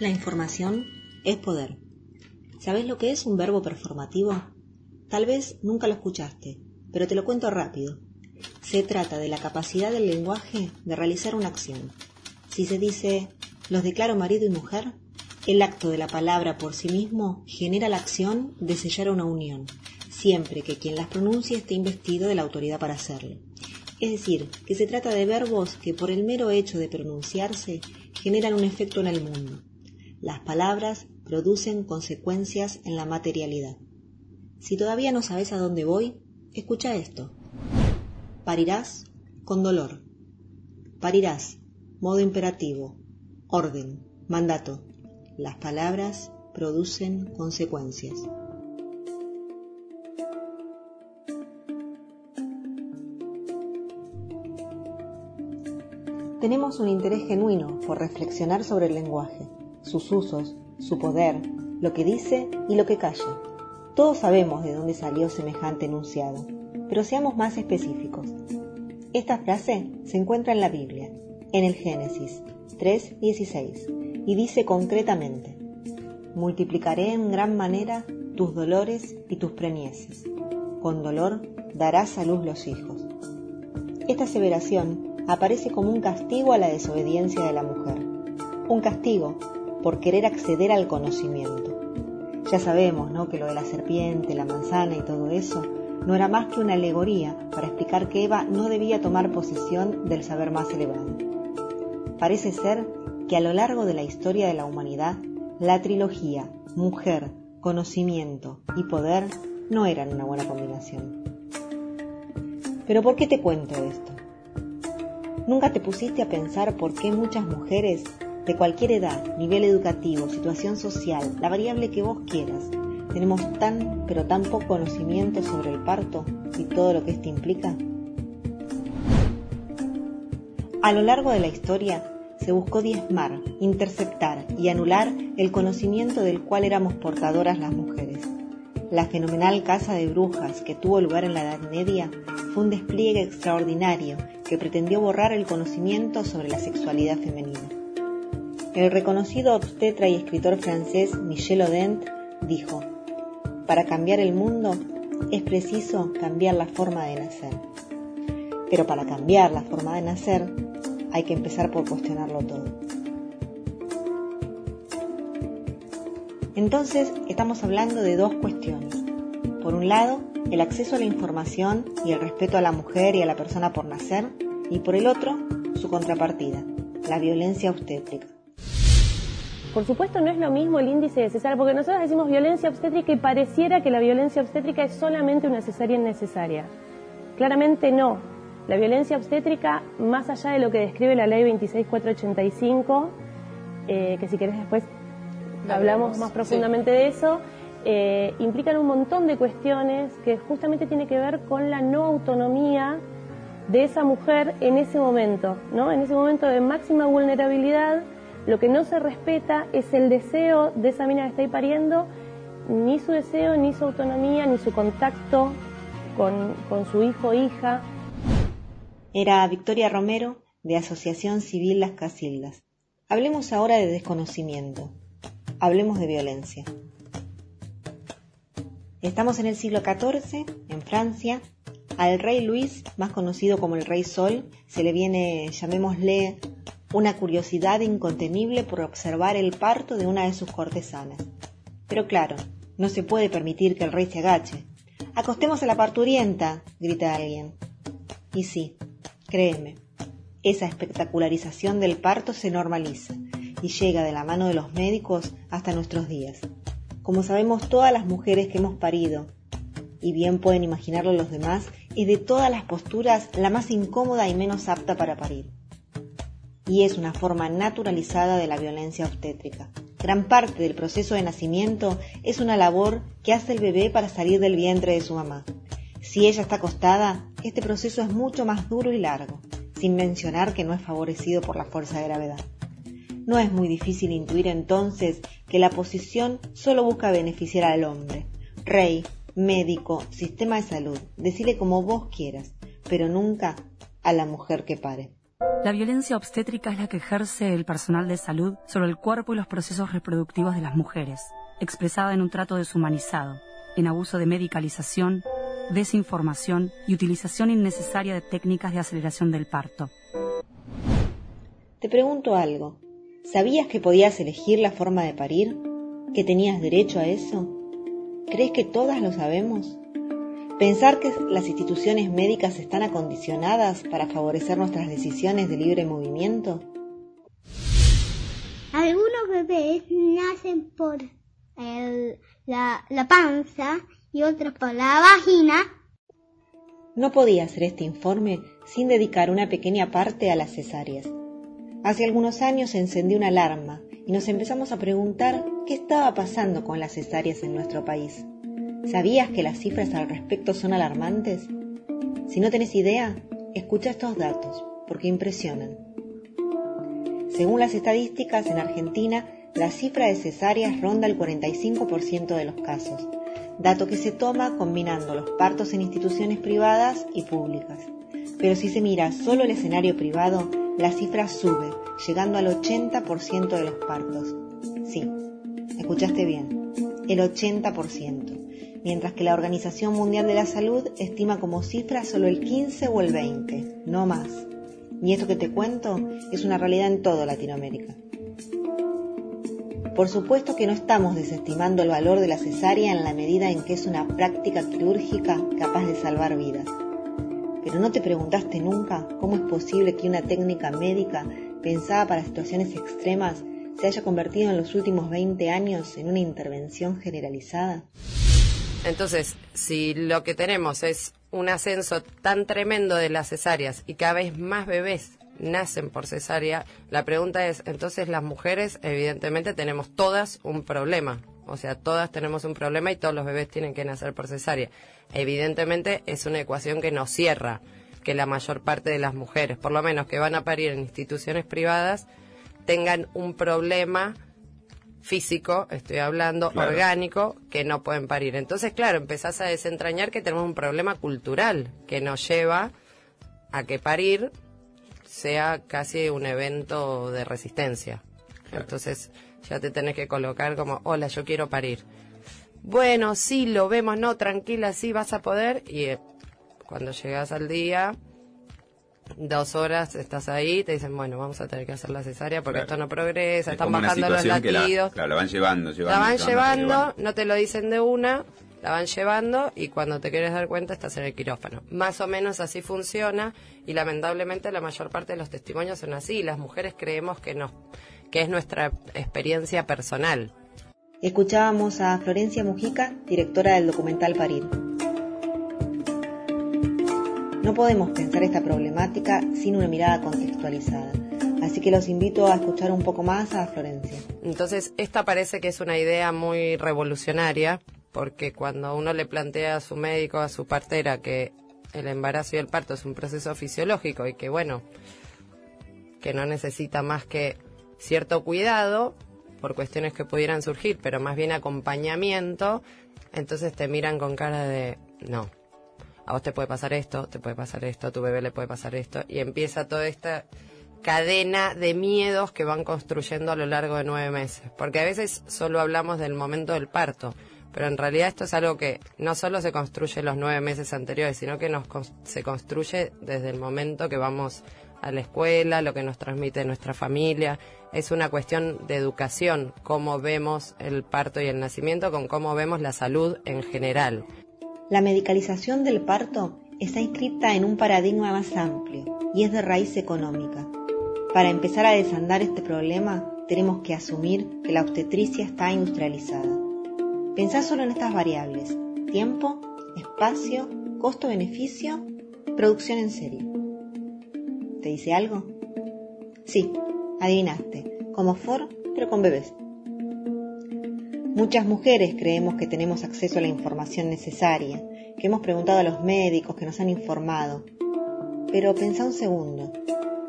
La información es poder. ¿Sabes lo que es un verbo performativo? Tal vez nunca lo escuchaste, pero te lo cuento rápido. Se trata de la capacidad del lenguaje de realizar una acción. Si se dice los declaro marido y mujer, el acto de la palabra por sí mismo genera la acción de sellar una unión, siempre que quien las pronuncie esté investido de la autoridad para hacerlo. Es decir, que se trata de verbos que por el mero hecho de pronunciarse generan un efecto en el mundo. Las palabras producen consecuencias en la materialidad. Si todavía no sabes a dónde voy, escucha esto. Parirás con dolor. Parirás, modo imperativo, orden, mandato. Las palabras producen consecuencias. Tenemos un interés genuino por reflexionar sobre el lenguaje, sus usos, su poder, lo que dice y lo que calla. Todos sabemos de dónde salió semejante enunciado, pero seamos más específicos. Esta frase se encuentra en la Biblia, en el Génesis 3.16, y dice concretamente, Multiplicaré en gran manera tus dolores y tus preñeces. Con dolor darás a luz los hijos. Esta aseveración aparece como un castigo a la desobediencia de la mujer, un castigo por querer acceder al conocimiento. Ya sabemos, ¿no? Que lo de la serpiente, la manzana y todo eso no era más que una alegoría para explicar que Eva no debía tomar posesión del saber más elevado. Parece ser que a lo largo de la historia de la humanidad, la trilogía mujer, conocimiento y poder no eran una buena combinación. Pero ¿por qué te cuento esto? ¿Nunca te pusiste a pensar por qué muchas mujeres de cualquier edad, nivel educativo, situación social, la variable que vos quieras, tenemos tan pero tan poco conocimiento sobre el parto y todo lo que esto implica? A lo largo de la historia se buscó diezmar, interceptar y anular el conocimiento del cual éramos portadoras las mujeres. La fenomenal casa de brujas que tuvo lugar en la Edad Media fue un despliegue extraordinario que pretendió borrar el conocimiento sobre la sexualidad femenina. El reconocido obstetra y escritor francés Michel Odent dijo, para cambiar el mundo es preciso cambiar la forma de nacer. Pero para cambiar la forma de nacer hay que empezar por cuestionarlo todo. Entonces estamos hablando de dos cuestiones. Por un lado, el acceso a la información y el respeto a la mujer y a la persona por nacer, y por el otro, su contrapartida, la violencia obstétrica. Por supuesto no es lo mismo el índice de cesárea, porque nosotros decimos violencia obstétrica y pareciera que la violencia obstétrica es solamente una cesárea innecesaria. Claramente no. La violencia obstétrica, más allá de lo que describe la ley 26485, eh, que si querés después hablamos más profundamente de eso, eh, implican un montón de cuestiones que justamente tiene que ver con la no autonomía de esa mujer en ese momento, ¿no? En ese momento de máxima vulnerabilidad, lo que no se respeta es el deseo de esa mina que está ahí pariendo, ni su deseo, ni su autonomía, ni su contacto con, con su hijo o hija. Era Victoria Romero, de Asociación Civil Las Casildas. Hablemos ahora de desconocimiento. Hablemos de violencia. Estamos en el siglo XIV, en Francia. Al rey Luis, más conocido como el Rey Sol, se le viene, llamémosle, una curiosidad incontenible por observar el parto de una de sus cortesanas. Pero claro, no se puede permitir que el rey se agache. Acostemos a la parturienta, grita alguien. Y sí, créeme, esa espectacularización del parto se normaliza y llega de la mano de los médicos hasta nuestros días como sabemos todas las mujeres que hemos parido, y bien pueden imaginarlo los demás, es de todas las posturas la más incómoda y menos apta para parir. Y es una forma naturalizada de la violencia obstétrica. Gran parte del proceso de nacimiento es una labor que hace el bebé para salir del vientre de su mamá. Si ella está acostada, este proceso es mucho más duro y largo, sin mencionar que no es favorecido por la fuerza de gravedad. No es muy difícil intuir entonces que la posición solo busca beneficiar al hombre. Rey, médico, sistema de salud, decile como vos quieras, pero nunca a la mujer que pare. La violencia obstétrica es la que ejerce el personal de salud sobre el cuerpo y los procesos reproductivos de las mujeres, expresada en un trato deshumanizado, en abuso de medicalización, desinformación y utilización innecesaria de técnicas de aceleración del parto. Te pregunto algo. ¿Sabías que podías elegir la forma de parir? ¿Que tenías derecho a eso? ¿Crees que todas lo sabemos? Pensar que las instituciones médicas están acondicionadas para favorecer nuestras decisiones de libre movimiento. Algunos bebés nacen por la, la panza y otros por la vagina. No podía hacer este informe sin dedicar una pequeña parte a las cesáreas. Hace algunos años se encendió una alarma y nos empezamos a preguntar qué estaba pasando con las cesáreas en nuestro país. ¿Sabías que las cifras al respecto son alarmantes? Si no tenés idea, escucha estos datos, porque impresionan. Según las estadísticas, en Argentina la cifra de cesáreas ronda el 45% de los casos, dato que se toma combinando los partos en instituciones privadas y públicas. Pero si se mira solo el escenario privado, la cifra sube, llegando al 80% de los partos. Sí, escuchaste bien, el 80% mientras que la Organización Mundial de la Salud estima como cifra solo el 15 o el 20, no más. Y esto que te cuento es una realidad en toda Latinoamérica. Por supuesto que no estamos desestimando el valor de la cesárea en la medida en que es una práctica quirúrgica capaz de salvar vidas. Pero ¿no te preguntaste nunca cómo es posible que una técnica médica pensada para situaciones extremas se haya convertido en los últimos 20 años en una intervención generalizada? Entonces, si lo que tenemos es un ascenso tan tremendo de las cesáreas y cada vez más bebés nacen por cesárea, la pregunta es, entonces las mujeres evidentemente tenemos todas un problema. O sea, todas tenemos un problema y todos los bebés tienen que nacer por cesárea. Evidentemente es una ecuación que no cierra que la mayor parte de las mujeres, por lo menos que van a parir en instituciones privadas, tengan un problema físico, estoy hablando, orgánico, que no pueden parir. Entonces, claro, empezás a desentrañar que tenemos un problema cultural que nos lleva a que parir sea casi un evento de resistencia. Entonces, ya te tenés que colocar como, hola, yo quiero parir. Bueno, sí, lo vemos, no, tranquila, sí, vas a poder. Y eh, cuando llegas al día, dos horas estás ahí, te dicen, bueno, vamos a tener que hacer la cesárea porque esto no progresa, están bajando los latidos. La, claro, la van llevando, llevando. La van llevando, no te lo dicen de una, la van llevando y cuando te quieres dar cuenta estás en el quirófano. Más o menos así funciona y lamentablemente la mayor parte de los testimonios son así. Las mujeres creemos que, no, que es nuestra experiencia personal. Escuchábamos a Florencia Mujica, directora del documental Parir. No podemos pensar esta problemática sin una mirada contextualizada. Así que los invito a escuchar un poco más a Florencia. Entonces, esta parece que es una idea muy revolucionaria, porque cuando uno le plantea a su médico, a su partera, que el embarazo y el parto es un proceso fisiológico y que, bueno, que no necesita más que cierto cuidado por cuestiones que pudieran surgir, pero más bien acompañamiento, entonces te miran con cara de no, a vos te puede pasar esto, te puede pasar esto, a tu bebé le puede pasar esto, y empieza toda esta cadena de miedos que van construyendo a lo largo de nueve meses. Porque a veces solo hablamos del momento del parto, pero en realidad esto es algo que no solo se construye los nueve meses anteriores, sino que nos, se construye desde el momento que vamos a la escuela, lo que nos transmite nuestra familia. Es una cuestión de educación, cómo vemos el parto y el nacimiento, con cómo vemos la salud en general. La medicalización del parto está inscrita en un paradigma más amplio y es de raíz económica. Para empezar a desandar este problema, tenemos que asumir que la obstetricia está industrializada. Pensá solo en estas variables, tiempo, espacio, costo-beneficio, producción en serie. ¿Te dice algo? Sí, adivinaste, como Ford, pero con bebés. Muchas mujeres creemos que tenemos acceso a la información necesaria, que hemos preguntado a los médicos, que nos han informado. Pero pensá un segundo,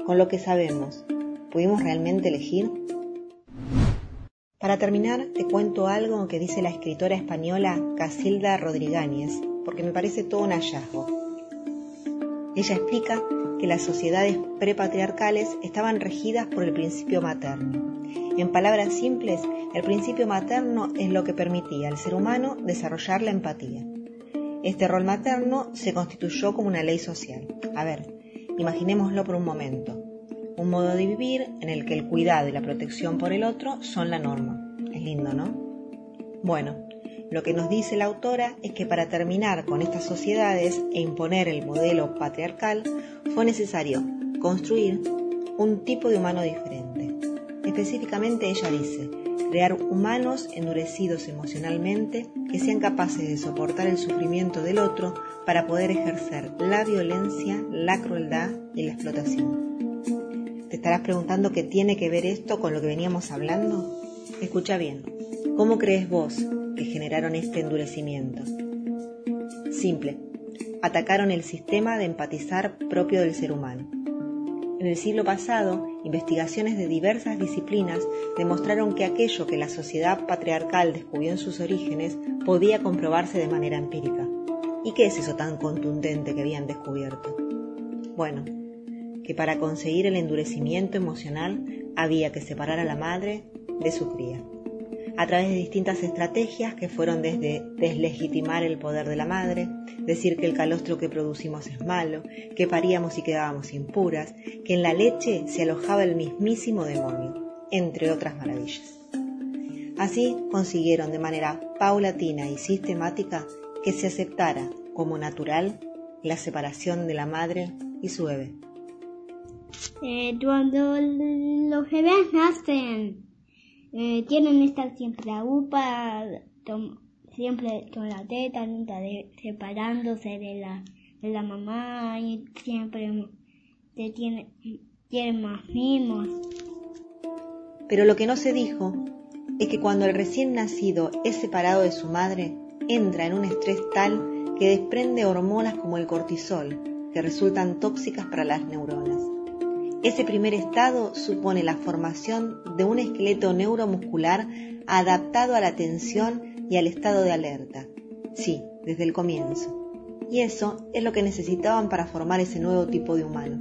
con lo que sabemos, ¿pudimos realmente elegir? Para terminar, te cuento algo que dice la escritora española Casilda Rodríguez, porque me parece todo un hallazgo. Ella explica que las sociedades prepatriarcales estaban regidas por el principio materno. En palabras simples, el principio materno es lo que permitía al ser humano desarrollar la empatía. Este rol materno se constituyó como una ley social. A ver, imaginémoslo por un momento. Un modo de vivir en el que el cuidado y la protección por el otro son la norma. Es lindo, ¿no? Bueno, lo que nos dice la autora es que para terminar con estas sociedades e imponer el modelo patriarcal fue necesario construir un tipo de humano diferente. Específicamente ella dice, crear humanos endurecidos emocionalmente que sean capaces de soportar el sufrimiento del otro para poder ejercer la violencia, la crueldad y la explotación. ¿Te estarás preguntando qué tiene que ver esto con lo que veníamos hablando? Escucha bien, ¿cómo crees vos que generaron este endurecimiento. Simple, atacaron el sistema de empatizar propio del ser humano. En el siglo pasado, investigaciones de diversas disciplinas demostraron que aquello que la sociedad patriarcal descubrió en sus orígenes podía comprobarse de manera empírica. ¿Y qué es eso tan contundente que habían descubierto? Bueno, que para conseguir el endurecimiento emocional había que separar a la madre de su cría a través de distintas estrategias que fueron desde deslegitimar el poder de la madre, decir que el calostro que producimos es malo, que paríamos y quedábamos impuras, que en la leche se alojaba el mismísimo demonio, entre otras maravillas. Así consiguieron de manera paulatina y sistemática que se aceptara como natural la separación de la madre y su bebé. Eh, cuando los bebés nacen, eh, tienen que estar siempre a UPA, siempre con la teta, nunca separándose de la, de la mamá y siempre te tiene, tienen más mimos. Pero lo que no se dijo es que cuando el recién nacido es separado de su madre, entra en un estrés tal que desprende hormonas como el cortisol, que resultan tóxicas para las neuronas. Ese primer estado supone la formación de un esqueleto neuromuscular adaptado a la tensión y al estado de alerta. Sí, desde el comienzo. Y eso es lo que necesitaban para formar ese nuevo tipo de humano.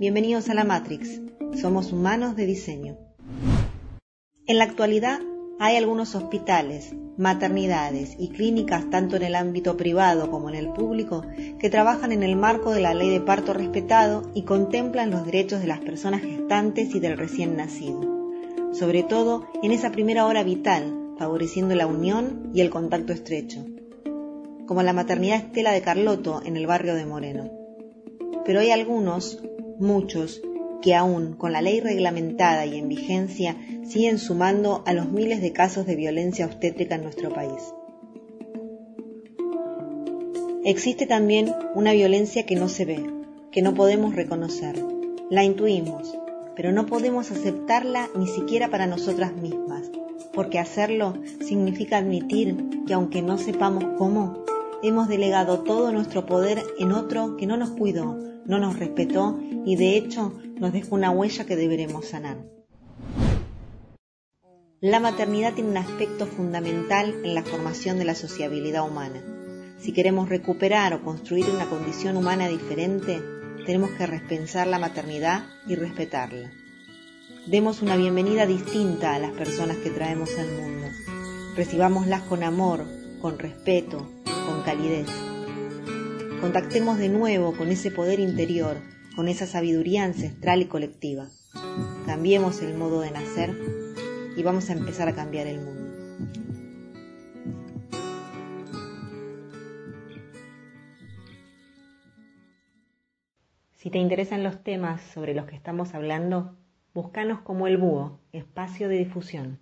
Bienvenidos a la Matrix. Somos humanos de diseño. En la actualidad hay algunos hospitales, maternidades y clínicas tanto en el ámbito privado como en el público que trabajan en el marco de la ley de parto respetado y contemplan los derechos de las personas gestantes y del recién nacido, sobre todo en esa primera hora vital, favoreciendo la unión y el contacto estrecho, como la maternidad Estela de Carloto en el barrio de Moreno. Pero hay algunos, muchos, que aún con la ley reglamentada y en vigencia siguen sumando a los miles de casos de violencia obstétrica en nuestro país. Existe también una violencia que no se ve, que no podemos reconocer. La intuimos, pero no podemos aceptarla ni siquiera para nosotras mismas, porque hacerlo significa admitir que aunque no sepamos cómo, hemos delegado todo nuestro poder en otro que no nos cuidó, no nos respetó y de hecho nos deja una huella que deberemos sanar. La maternidad tiene un aspecto fundamental en la formación de la sociabilidad humana. Si queremos recuperar o construir una condición humana diferente, tenemos que repensar la maternidad y respetarla. Demos una bienvenida distinta a las personas que traemos al mundo. Recibámoslas con amor, con respeto, con calidez. Contactemos de nuevo con ese poder interior, con esa sabiduría ancestral y colectiva. Cambiemos el modo de nacer y vamos a empezar a cambiar el mundo. Si te interesan los temas sobre los que estamos hablando, búscanos como el Búho, espacio de difusión.